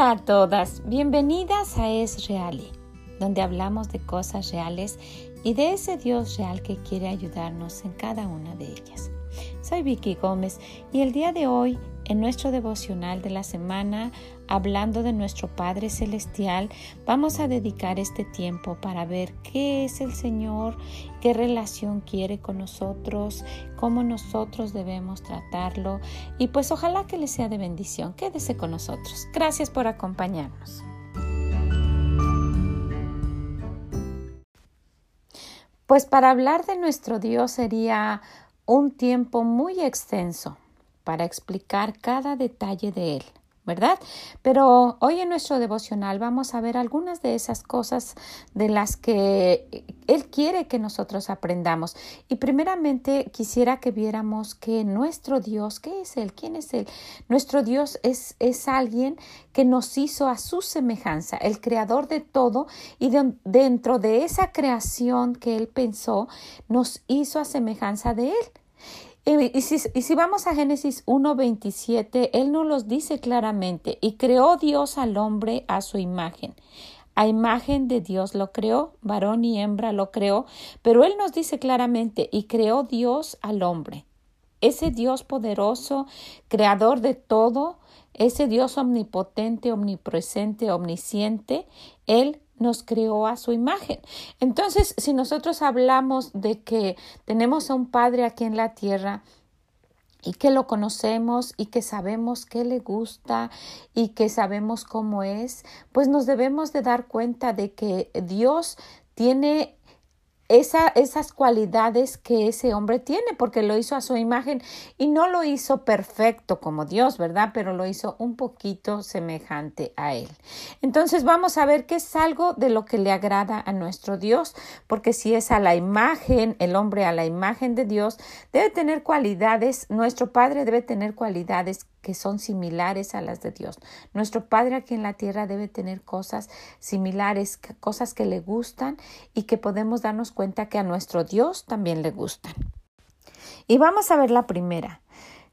Hola a todas, bienvenidas a Es Reali, donde hablamos de cosas reales y de ese Dios real que quiere ayudarnos en cada una de ellas. Soy Vicky Gómez y el día de hoy en nuestro devocional de la semana, hablando de nuestro Padre Celestial, vamos a dedicar este tiempo para ver qué es el Señor, qué relación quiere con nosotros, cómo nosotros debemos tratarlo y pues ojalá que le sea de bendición. Quédese con nosotros. Gracias por acompañarnos. Pues para hablar de nuestro Dios sería un tiempo muy extenso para explicar cada detalle de él. ¿verdad? Pero hoy en nuestro devocional vamos a ver algunas de esas cosas de las que Él quiere que nosotros aprendamos. Y primeramente quisiera que viéramos que nuestro Dios, ¿qué es Él? ¿Quién es Él? Nuestro Dios es, es alguien que nos hizo a su semejanza, el creador de todo, y dentro de esa creación que Él pensó, nos hizo a semejanza de Él. Y si, vamos a Génesis 1.27, Él nos los dice claramente, y creó Dios al hombre a su imagen. A imagen de Dios lo creó, varón y hembra lo creó, pero Él nos dice claramente, y creó Dios al hombre. Ese Dios poderoso, creador de todo, ese Dios omnipotente, omnipresente, omnisciente, Él nos creó a su imagen. Entonces, si nosotros hablamos de que tenemos a un Padre aquí en la tierra, y que lo conocemos y que sabemos qué le gusta y que sabemos cómo es, pues nos debemos de dar cuenta de que Dios tiene esa, esas cualidades que ese hombre tiene, porque lo hizo a su imagen y no lo hizo perfecto como Dios, ¿verdad? Pero lo hizo un poquito semejante a él. Entonces vamos a ver qué es algo de lo que le agrada a nuestro Dios, porque si es a la imagen, el hombre a la imagen de Dios, debe tener cualidades, nuestro Padre debe tener cualidades que son similares a las de Dios. Nuestro Padre aquí en la tierra debe tener cosas similares, cosas que le gustan y que podemos darnos cuenta que a nuestro Dios también le gustan. Y vamos a ver la primera.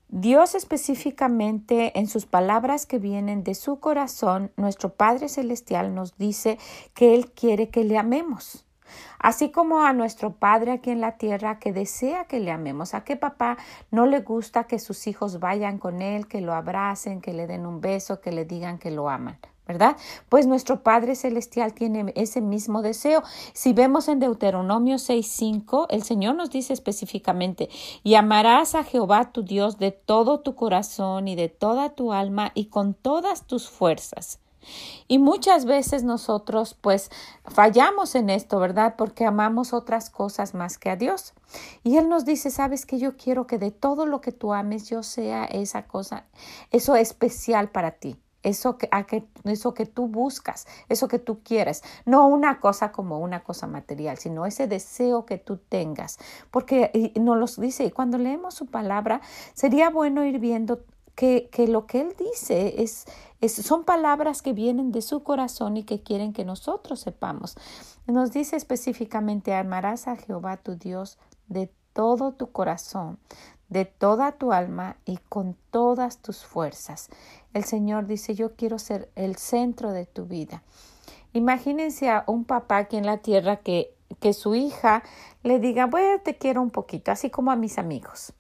Dios específicamente en sus palabras que vienen de su corazón, nuestro Padre Celestial nos dice que Él quiere que le amemos así como a nuestro Padre aquí en la tierra que desea que le amemos. ¿A qué papá no le gusta que sus hijos vayan con él, que lo abracen, que le den un beso, que le digan que lo aman? ¿verdad? Pues nuestro Padre Celestial tiene ese mismo deseo. Si vemos en Deuteronomio 6.5, el Señor nos dice específicamente, y amarás a Jehová tu Dios de todo tu corazón y de toda tu alma y con todas tus fuerzas. Y muchas veces nosotros pues fallamos en esto, ¿verdad? Porque amamos otras cosas más que a Dios. Y Él nos dice, sabes que yo quiero que de todo lo que tú ames yo sea esa cosa, eso especial para ti. Eso que, eso que tú buscas, eso que tú quieres, no una cosa como una cosa material, sino ese deseo que tú tengas. Porque nos lo dice, y cuando leemos su palabra, sería bueno ir viendo que, que lo que Él dice es, son palabras que vienen de su corazón y que quieren que nosotros sepamos. Nos dice específicamente, amarás a Jehová tu Dios de todo tu corazón, de toda tu alma y con todas tus fuerzas. El Señor dice, yo quiero ser el centro de tu vida. Imagínense a un papá aquí en la tierra que, que su hija le diga, bueno, te quiero un poquito, así como a mis amigos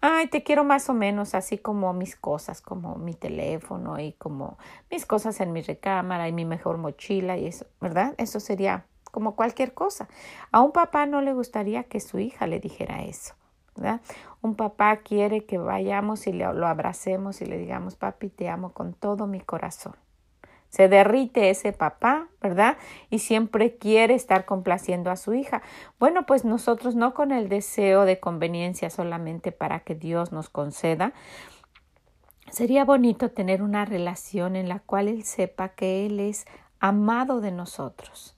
ay, te quiero más o menos así como mis cosas, como mi teléfono y como mis cosas en mi recámara y mi mejor mochila y eso, ¿verdad? Eso sería como cualquier cosa. A un papá no le gustaría que su hija le dijera eso, ¿verdad? Un papá quiere que vayamos y lo abracemos y le digamos, papi, te amo con todo mi corazón. Se derrite ese papá, ¿verdad? Y siempre quiere estar complaciendo a su hija. Bueno, pues nosotros no con el deseo de conveniencia solamente para que Dios nos conceda. Sería bonito tener una relación en la cual Él sepa que Él es amado de nosotros,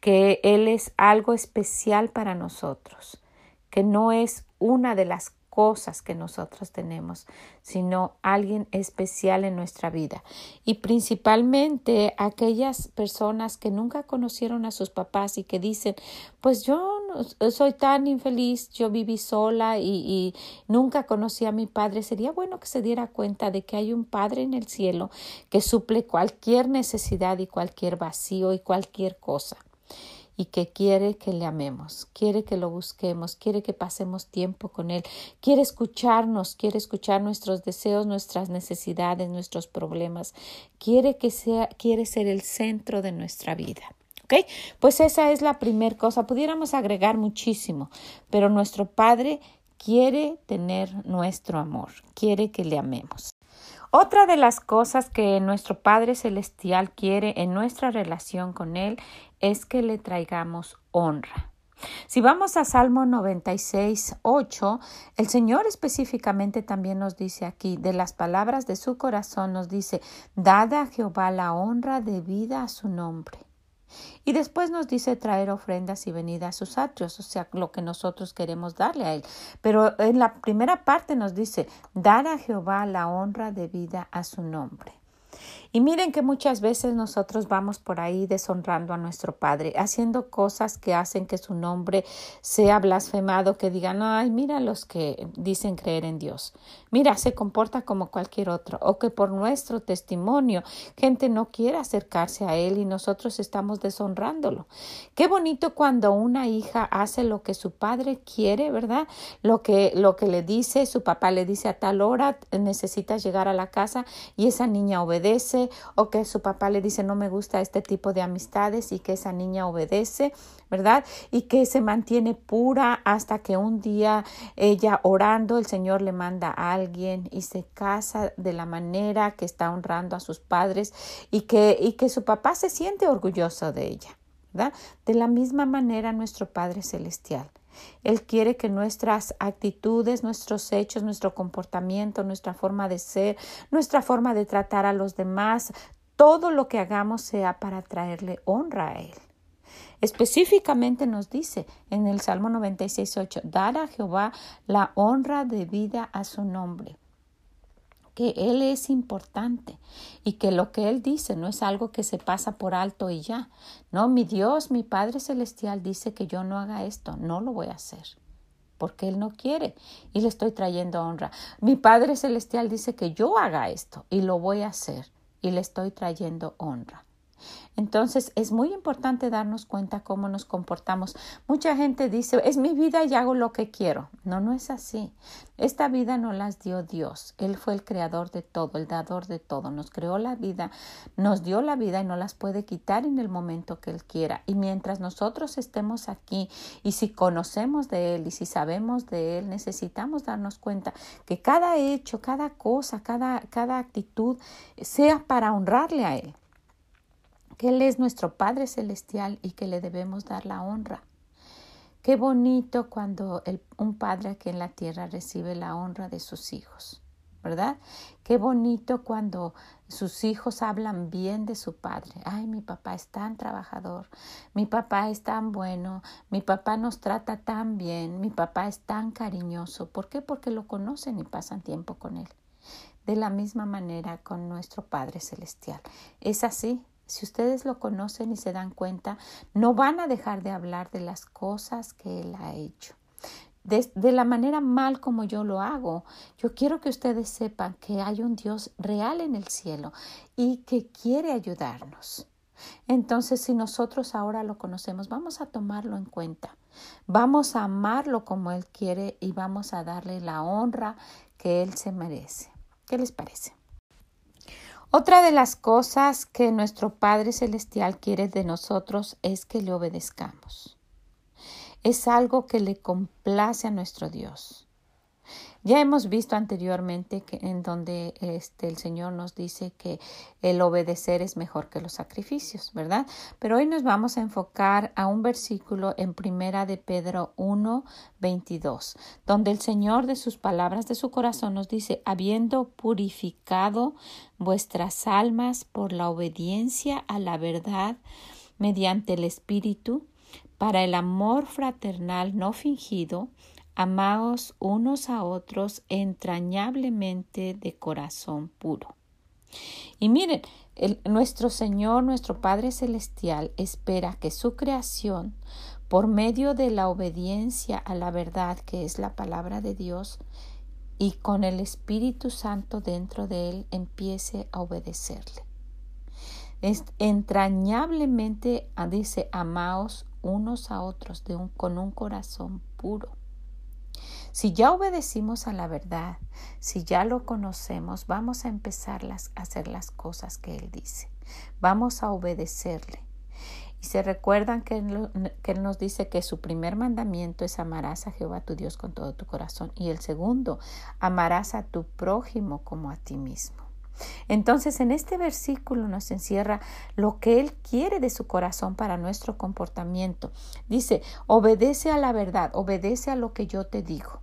que Él es algo especial para nosotros, que no es una de las cosas que nosotros tenemos, sino alguien especial en nuestra vida. Y principalmente aquellas personas que nunca conocieron a sus papás y que dicen, pues yo soy tan infeliz, yo viví sola y, y nunca conocí a mi padre. Sería bueno que se diera cuenta de que hay un padre en el cielo que suple cualquier necesidad y cualquier vacío y cualquier cosa y que quiere que le amemos, quiere que lo busquemos, quiere que pasemos tiempo con Él, quiere escucharnos, quiere escuchar nuestros deseos, nuestras necesidades, nuestros problemas, quiere que sea, quiere ser el centro de nuestra vida. ¿Ok? Pues esa es la primera cosa. Pudiéramos agregar muchísimo, pero nuestro Padre quiere tener nuestro amor, quiere que le amemos. Otra de las cosas que nuestro Padre Celestial quiere en nuestra relación con Él es que le traigamos honra. Si vamos a Salmo 96, 8, el Señor específicamente también nos dice aquí, de las palabras de su corazón nos dice, dada a Jehová la honra debida a su nombre. Y después nos dice traer ofrendas y venir a sus atrios, o sea, lo que nosotros queremos darle a Él. Pero en la primera parte nos dice, dar a Jehová la honra debida a su nombre. Y miren que muchas veces nosotros vamos por ahí deshonrando a nuestro Padre, haciendo cosas que hacen que su nombre sea blasfemado, que digan, ay, mira los que dicen creer en Dios. Mira, se comporta como cualquier otro, o que por nuestro testimonio gente no quiere acercarse a Él y nosotros estamos deshonrándolo. Qué bonito cuando una hija hace lo que su padre quiere, ¿verdad? Lo que, lo que le dice, su papá le dice a tal hora necesitas llegar a la casa y esa niña obedece o que su papá le dice no me gusta este tipo de amistades y que esa niña obedece, ¿verdad? Y que se mantiene pura hasta que un día ella orando el Señor le manda a alguien y se casa de la manera que está honrando a sus padres y que, y que su papá se siente orgulloso de ella. ¿verdad? De la misma manera nuestro Padre Celestial. Él quiere que nuestras actitudes, nuestros hechos, nuestro comportamiento, nuestra forma de ser, nuestra forma de tratar a los demás, todo lo que hagamos sea para traerle honra a Él. Específicamente nos dice en el Salmo 96.8, dar a Jehová la honra debida a su nombre que Él es importante y que lo que Él dice no es algo que se pasa por alto y ya. No, mi Dios, mi Padre Celestial dice que yo no haga esto, no lo voy a hacer porque Él no quiere y le estoy trayendo honra. Mi Padre Celestial dice que yo haga esto y lo voy a hacer y le estoy trayendo honra. Entonces es muy importante darnos cuenta cómo nos comportamos. Mucha gente dice, es mi vida y hago lo que quiero. No, no es así. Esta vida no las dio Dios. Él fue el creador de todo, el dador de todo. Nos creó la vida, nos dio la vida y no las puede quitar en el momento que Él quiera. Y mientras nosotros estemos aquí y si conocemos de Él y si sabemos de Él, necesitamos darnos cuenta que cada hecho, cada cosa, cada, cada actitud sea para honrarle a Él Él es nuestro Padre Celestial y que le debemos dar la honra. Qué bonito cuando un padre aquí en la tierra recibe la honra de sus hijos, ¿verdad? Qué bonito cuando sus hijos hablan bien de su padre. Ay, mi papá es tan trabajador, mi papá es tan bueno, mi papá nos trata tan bien, mi papá es tan cariñoso. ¿Por qué? Porque lo conocen y pasan tiempo con él. De la misma manera con nuestro Padre Celestial. Es así, si ustedes lo conocen y se dan cuenta, no van a dejar de hablar de las cosas que Él ha hecho. De, la manera mal como yo lo hago, yo quiero que ustedes sepan que hay un Dios real en el cielo y que quiere ayudarnos. Entonces, si nosotros ahora lo conocemos, vamos a tomarlo en cuenta. Vamos a amarlo como Él quiere y vamos a darle la honra que Él se merece. ¿Qué les parece? Otra de las cosas que nuestro Padre Celestial quiere de nosotros es que le obedezcamos. Es algo que le complace a nuestro Dios. Ya hemos visto anteriormente que en donde este, el Señor nos dice que el obedecer es mejor que los sacrificios, ¿verdad? Pero hoy nos vamos a enfocar a un versículo en Primera de Pedro 1, 22, donde el Señor de sus palabras de su corazón nos dice, habiendo purificado vuestras almas por la obediencia a la verdad mediante el Espíritu, para el amor fraternal no fingido, Amaos unos a otros entrañablemente de corazón puro. Y miren, nuestro Señor, nuestro Padre Celestial, espera que su creación, por medio de la obediencia a la verdad que es la palabra de Dios, y con el Espíritu Santo dentro de él, empiece a obedecerle. entrañablemente ah, dice, amaos unos a otros de un, con un corazón puro. Si ya obedecimos a la verdad, si ya lo conocemos, vamos a empezar a hacer las cosas que Él dice. Vamos a obedecerle. Y se recuerdan que él, que él, nos dice que su primer mandamiento es amarás a Jehová tu Dios con todo tu corazón. Y el segundo, amarás a tu prójimo como a ti mismo. Entonces en este versículo nos encierra lo que Él quiere de su corazón para nuestro comportamiento. Dice, obedece a la verdad, obedece a lo que yo te digo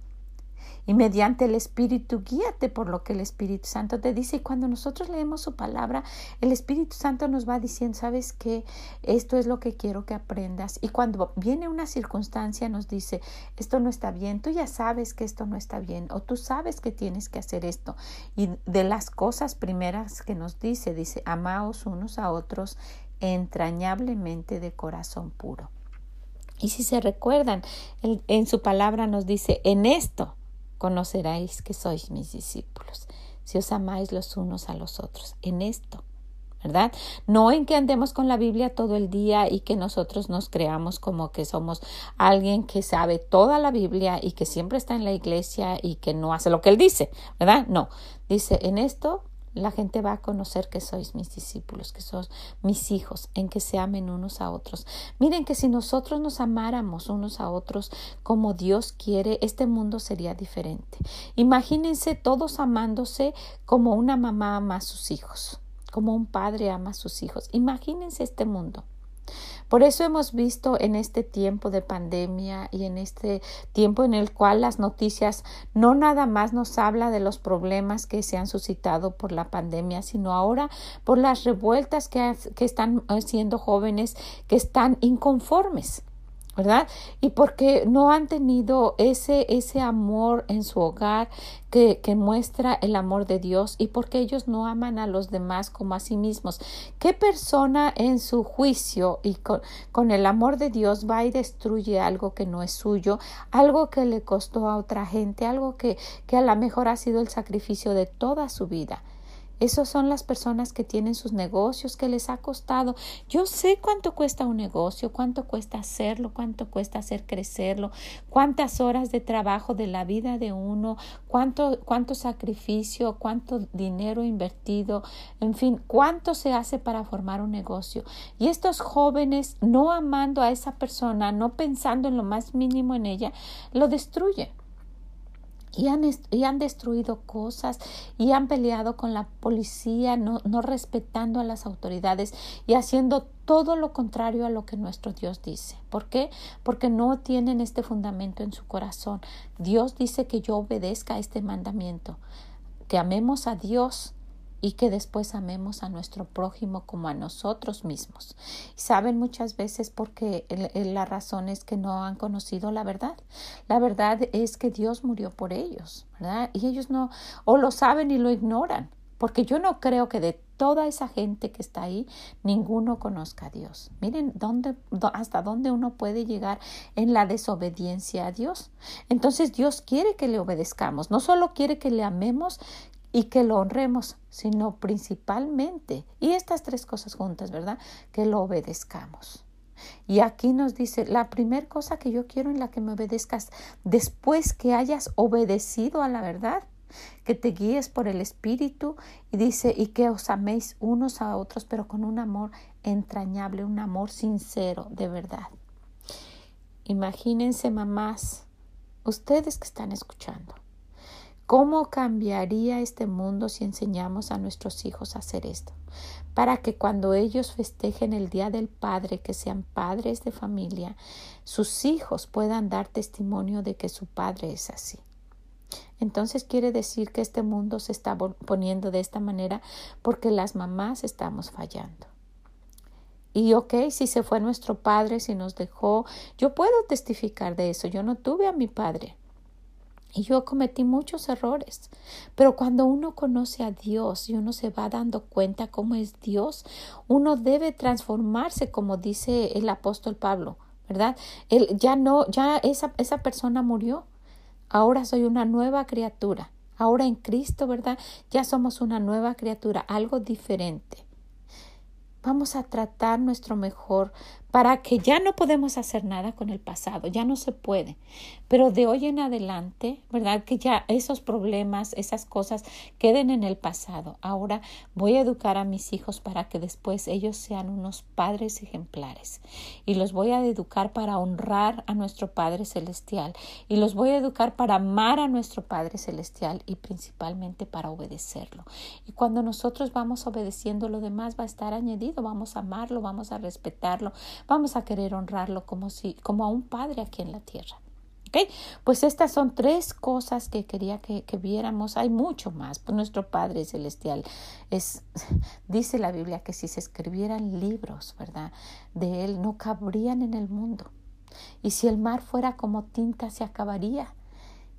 y mediante el Espíritu guíate por lo que el Espíritu Santo te dice. Y cuando nosotros leemos su palabra, el Espíritu Santo nos va diciendo, sabes que esto es lo que quiero que aprendas. Y cuando viene una circunstancia, nos dice, esto no está bien, tú ya sabes que esto no está bien, o tú sabes que tienes que hacer esto. Y de las cosas primeras que nos dice, dice, amaos unos a otros entrañablemente de corazón puro. Y si se recuerdan, en su palabra nos dice, en esto conoceráis que sois mis discípulos, si os amáis los unos a los otros, en esto. ¿verdad? No en que andemos con la Biblia todo el día y que nosotros nos creamos como que somos alguien que sabe toda la Biblia y que siempre está en la iglesia y que no hace lo que él dice, ¿verdad? No, dice, en esto la gente va a conocer que sois mis discípulos, que sois mis hijos, en que se amen unos a otros. Miren que si nosotros nos amáramos unos a otros como Dios quiere, este mundo sería diferente. Imagínense todos amándose como una mamá ama a sus hijos, como un padre ama a sus hijos. Imagínense este mundo. Por eso hemos visto en este tiempo de pandemia y en este tiempo en el cual las noticias no nada más nos habla de los problemas que se han suscitado por la pandemia, sino ahora por las revueltas que, están siendo jóvenes que están inconformes ¿verdad? Y porque no han tenido ese, ese amor en su hogar que, que, muestra el amor de Dios y porque ellos no aman a los demás como a sí mismos. ¿Qué persona en su juicio y con, con el amor de Dios va y destruye algo que no es suyo, algo que le costó a otra gente, algo que, que a lo mejor ha sido el sacrificio de toda su vida? Esas son las personas que tienen sus negocios que les ha costado. Yo sé cuánto cuesta un negocio, cuánto cuesta hacerlo, cuánto cuesta hacer crecerlo, cuántas horas de trabajo de la vida de uno, cuánto, cuánto sacrificio, cuánto dinero invertido, en fin, cuánto se hace para formar un negocio. Y estos jóvenes, no amando a esa persona, no pensando en lo más mínimo en ella, lo destruyen y han, y han, destruido cosas y han peleado con la policía, no, no respetando a las autoridades y haciendo todo lo contrario a lo que nuestro Dios dice. ¿Por qué? Porque no tienen este fundamento en su corazón. Dios dice que yo obedezca este mandamiento, que amemos a Dios y que después amemos a nuestro prójimo como a nosotros mismos. Saben muchas veces porque la razón es que no han conocido la verdad. La verdad es que Dios murió por ellos, ¿verdad? Y ellos no, o lo saben y lo ignoran, porque yo no creo que de toda esa gente que está ahí, ninguno conozca a Dios. Miren dónde, hasta dónde uno puede llegar en la desobediencia a Dios. Entonces Dios quiere que le obedezcamos, no solo quiere que le amemos, y que lo honremos, sino principalmente, y estas tres cosas juntas, ¿verdad? Que lo obedezcamos. Y aquí nos dice, la primera cosa que yo quiero en la que me obedezcas, después que hayas obedecido a la verdad, que te guíes por el Espíritu y dice, y que os améis unos a otros, pero con un amor entrañable, un amor sincero, de verdad. Imagínense, mamás, ustedes que están escuchando, ¿Cómo cambiaría este mundo si enseñamos a nuestros hijos a hacer esto? Para que cuando ellos festejen el Día del Padre, que sean padres de familia, sus hijos puedan dar testimonio de que su padre es así. Entonces quiere decir que este mundo se está poniendo de esta manera porque las mamás estamos fallando. Y ok, si se fue nuestro padre, si nos dejó, yo puedo testificar de eso. Yo no tuve a mi padre, Y yo cometí muchos errores. Pero cuando uno conoce a Dios y uno se va dando cuenta cómo es Dios, uno debe transformarse, como dice el apóstol Pablo, ¿verdad? Él ya no, ya esa, esa persona murió. Ahora soy una nueva criatura. Ahora en Cristo, ¿verdad? Ya somos una nueva criatura, algo diferente. Vamos a tratar nuestro mejor para que ya no podemos hacer nada con el pasado, ya no se puede. Pero de hoy en adelante, ¿verdad? Que ya esos problemas, esas cosas queden en el pasado. Ahora voy a educar a mis hijos para que después ellos sean unos padres ejemplares. Y los voy a educar para honrar a nuestro Padre Celestial. Y los voy a educar para amar a nuestro Padre Celestial y principalmente para obedecerlo. Y cuando nosotros vamos obedeciendo, lo demás va a estar añadido. Vamos a amarlo, vamos a respetarlo vamos a querer honrarlo como si, como a un padre aquí en la tierra. ¿Okay? Pues estas son tres cosas que quería que, que, viéramos. Hay mucho más. Pues nuestro Padre Celestial es, dice la Biblia que si se escribieran libros, ¿verdad? De Él no cabrían en el mundo. Y si el mar fuera como tinta, se acabaría.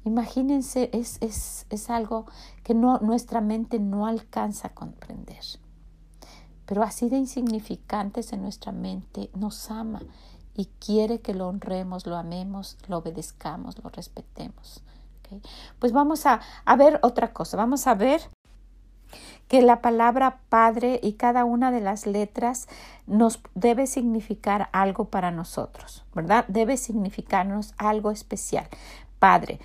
Imagínense, es, es, es algo que no, nuestra mente no alcanza a comprender pero así de insignificantes en nuestra mente, nos ama y quiere que lo honremos, lo amemos, lo obedezcamos, lo respetemos. Pues vamos a, a ver otra cosa, vamos a ver que la palabra Padre y cada una de las letras nos debe significar algo para nosotros, ¿verdad? Debe significarnos algo especial. Padre.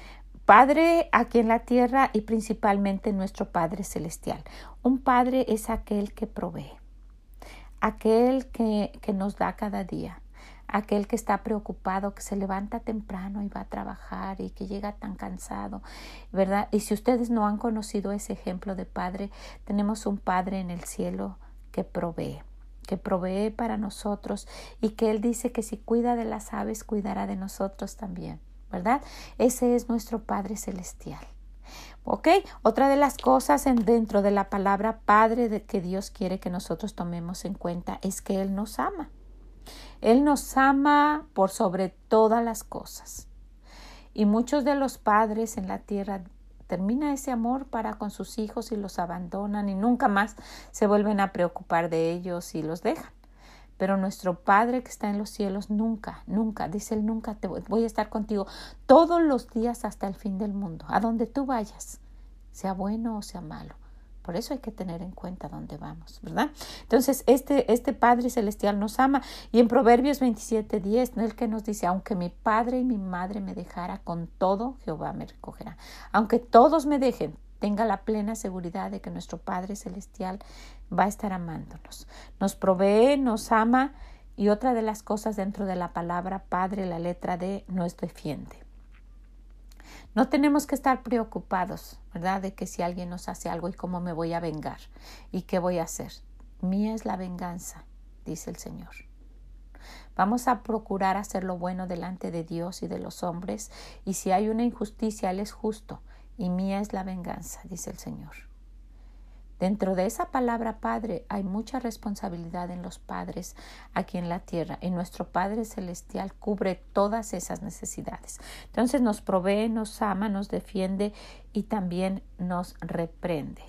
Padre aquí en la tierra y principalmente nuestro Padre celestial. Un Padre es aquel que provee aquel que, que nos da cada día, aquel que está preocupado, que se levanta temprano y va a trabajar y que llega tan cansado, ¿verdad? Y si ustedes no han conocido ese ejemplo de Padre, tenemos un Padre en el cielo que provee que provee para nosotros y que Él dice que si cuida de las aves, cuidará de nosotros también, ¿verdad? Ese es nuestro Padre Celestial. ¿Ok? Otra de las cosas en, dentro de la palabra Padre de que Dios quiere que nosotros tomemos en cuenta es que Él nos ama. Él nos ama por sobre todas las cosas. Y muchos de los padres en la tierra termina ese amor para con sus hijos y los abandonan y nunca más se vuelven a preocupar de ellos y los dejan. Pero nuestro Padre que está en los cielos nunca, nunca, dice Él, nunca te voy, a estar contigo todos los días hasta el fin del mundo, a donde tú vayas, sea bueno o sea malo. Por eso hay que tener en cuenta dónde vamos, ¿verdad? Entonces, este, este Padre Celestial nos ama. Y en Proverbios 27, 10, el que nos dice, aunque mi Padre y mi Madre me dejara, con todo Jehová me recogerá. Aunque todos me dejen, tenga la plena seguridad de que nuestro Padre Celestial va a estar amándonos. Nos provee, nos ama y otra de las cosas dentro de la palabra Padre, la letra D, nos defiende. No tenemos que estar preocupados, ¿verdad? De que si alguien nos hace algo y cómo me voy a vengar y qué voy a hacer. Mía es la venganza, dice el Señor. Vamos a procurar hacer lo bueno delante de Dios y de los hombres, y si hay una injusticia, Él es justo y mía es la venganza, dice el Señor. Dentro de esa palabra Padre hay mucha responsabilidad en los padres aquí en la tierra y nuestro Padre Celestial cubre todas esas necesidades. Entonces nos provee, nos ama, nos defiende y también nos reprende.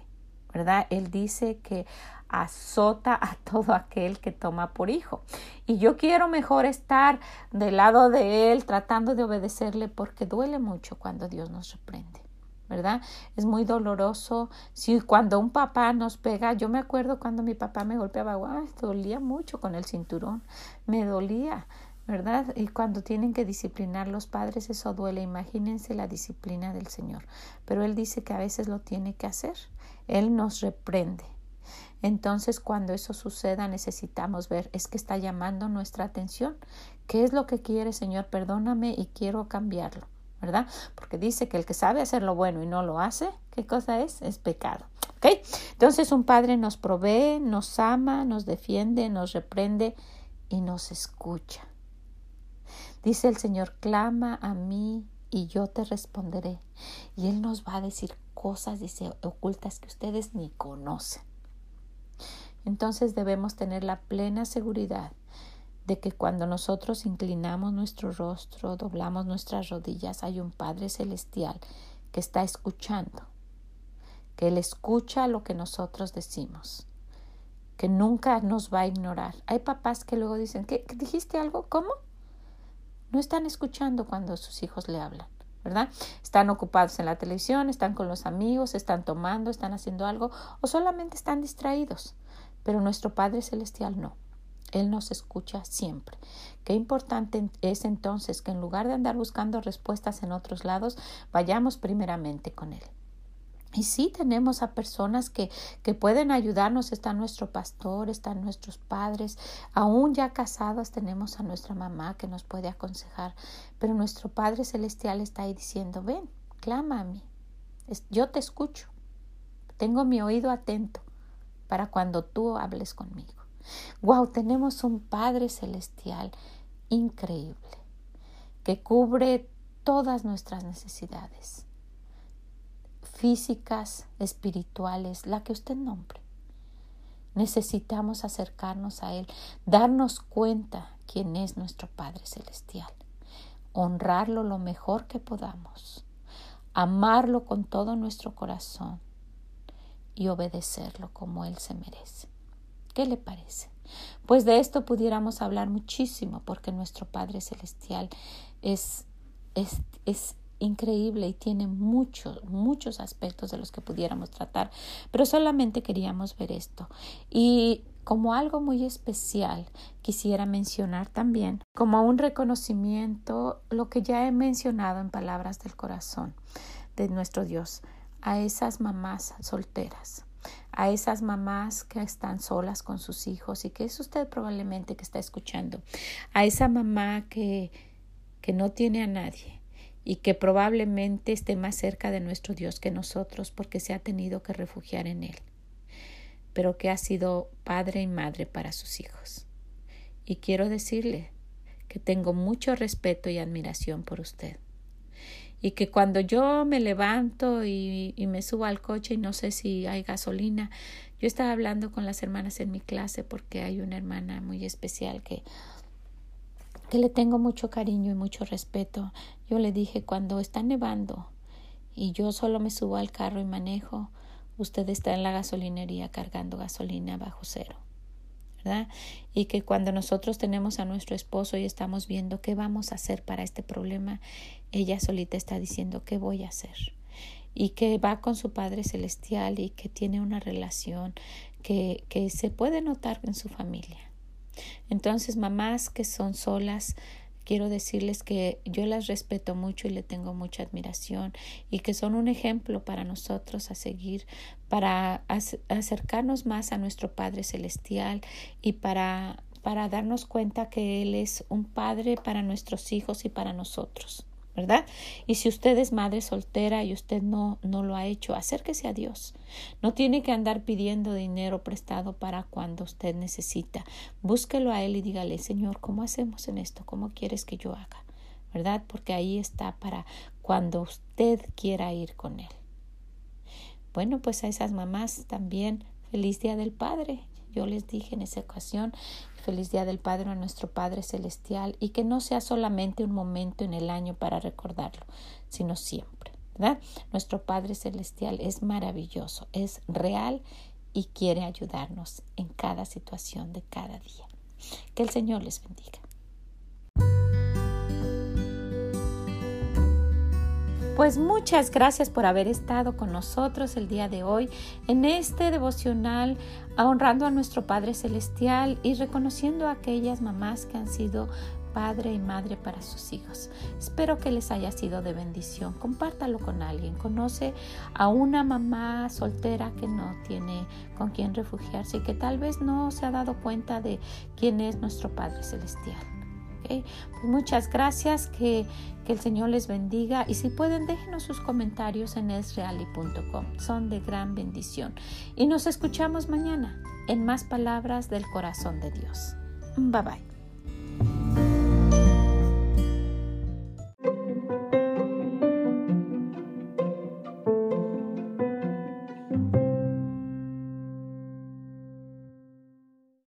¿Verdad? Él dice que azota a todo aquel que toma por hijo. Y yo quiero mejor estar del lado de Él tratando de obedecerle porque duele mucho cuando Dios nos reprende. ¿Verdad? Es muy doloroso. Si cuando un papá nos pega, yo me acuerdo cuando mi papá me golpeaba, ay, dolía mucho con el cinturón, me dolía, ¿verdad? Y cuando tienen que disciplinar los padres, eso duele. Imagínense la disciplina del Señor. Pero Él dice que a veces lo tiene que hacer. Él nos reprende. Entonces, cuando eso suceda, necesitamos ver, es que está llamando nuestra atención. ¿Qué es lo que quiere, Señor? Perdóname y quiero cambiarlo. ¿Verdad? Porque dice que el que sabe hacer lo bueno y no lo hace, ¿qué cosa es? Es pecado. ¿Ok? Entonces un padre nos provee, nos ama, nos defiende, nos reprende y nos escucha. Dice el Señor, clama a mí y yo te responderé. Y Él nos va a decir cosas, ocultas que ustedes ni conocen. Entonces debemos tener la plena seguridad de que cuando nosotros inclinamos nuestro rostro, doblamos nuestras rodillas, hay un Padre Celestial que está escuchando, que Él escucha lo que nosotros decimos, que nunca nos va a ignorar. Hay papás que luego dicen, ¿qué, dijiste algo? ¿Cómo? No están escuchando cuando sus hijos le hablan. ¿verdad? Están ocupados en la televisión, están con los amigos, están tomando, están haciendo algo o solamente están distraídos. Pero nuestro Padre Celestial no. Él nos escucha siempre. Qué importante es entonces que en lugar de andar buscando respuestas en otros lados, vayamos primeramente con Él. Y sí tenemos a personas que, que pueden ayudarnos. Está nuestro pastor, están nuestros padres. Aún ya casados tenemos a nuestra mamá que nos puede aconsejar. Pero nuestro Padre Celestial está ahí diciendo, ven, clama a mí. Yo te escucho. Tengo mi oído atento para cuando tú hables conmigo. Wow, tenemos un Padre Celestial increíble que cubre todas nuestras necesidades físicas, espirituales, la que usted nombre. Necesitamos acercarnos a Él, darnos cuenta quién es nuestro Padre Celestial, honrarlo lo mejor que podamos, amarlo con todo nuestro corazón y obedecerlo como Él se merece. ¿Qué le parece? Pues de esto pudiéramos hablar muchísimo porque nuestro Padre Celestial es, es, es increíble y tiene muchos, muchos aspectos de los que pudiéramos tratar, pero solamente queríamos ver esto. Y como algo muy especial, quisiera mencionar también, como un reconocimiento, lo que ya he mencionado en palabras del corazón de nuestro Dios, a esas mamás solteras a esas mamás que están solas con sus hijos y que es usted probablemente que está escuchando, a esa mamá que, que no tiene a nadie y que probablemente esté más cerca de nuestro Dios que nosotros porque se ha tenido que refugiar en Él, pero que ha sido padre y madre para sus hijos. Y quiero decirle que tengo mucho respeto y admiración por usted y que cuando yo me levanto y, me subo al coche y no sé si hay gasolina, yo estaba hablando con las hermanas en mi clase porque hay una hermana muy especial que que le tengo mucho cariño y mucho respeto. Yo le dije cuando está nevando y yo solo me subo al carro y manejo, usted está en la gasolinería cargando gasolina bajo cero. Y que cuando nosotros tenemos a nuestro esposo y estamos viendo qué vamos a hacer para este problema, ella solita está diciendo qué voy a hacer. Y que va con su Padre Celestial y que tiene una relación que, que se puede notar en su familia. Entonces, mamás que son solas, quiero decirles que yo las respeto mucho y le tengo mucha admiración y que son un ejemplo para nosotros a seguir, para acercarnos más a nuestro Padre Celestial y para, para darnos cuenta que Él es un Padre para nuestros hijos y para nosotros. ¿verdad? Y si usted es madre soltera y usted no, no lo ha hecho, acérquese a Dios. No tiene que andar pidiendo dinero prestado para cuando usted necesita. Búsquelo a Él y dígale, Señor, ¿cómo hacemos en esto? ¿Cómo quieres que yo haga? ¿Verdad? Porque ahí está para cuando usted quiera ir con Él. Bueno, pues a esas mamás también, feliz Día del Padre. Yo les dije en esa ocasión Feliz Día del Padre a nuestro Padre Celestial y que no sea solamente un momento en el año para recordarlo, sino siempre. ¿verdad? Nuestro Padre Celestial es maravilloso, es real y quiere ayudarnos en cada situación de cada día. Que el Señor les bendiga. Pues muchas gracias por haber estado con nosotros el día de hoy en este devocional honrando a nuestro Padre Celestial y reconociendo a aquellas mamás que han sido padre y madre para sus hijos. Espero que les haya sido de bendición. Compártalo con alguien. Conoce a una mamá soltera que no tiene con quién refugiarse y que tal vez no se ha dado cuenta de quién es nuestro Padre Celestial. Pues muchas gracias, que, que, el Señor les bendiga y si pueden déjenos sus comentarios en esreali.com, son de gran bendición. Y nos escuchamos mañana en más palabras del corazón de Dios. Bye bye.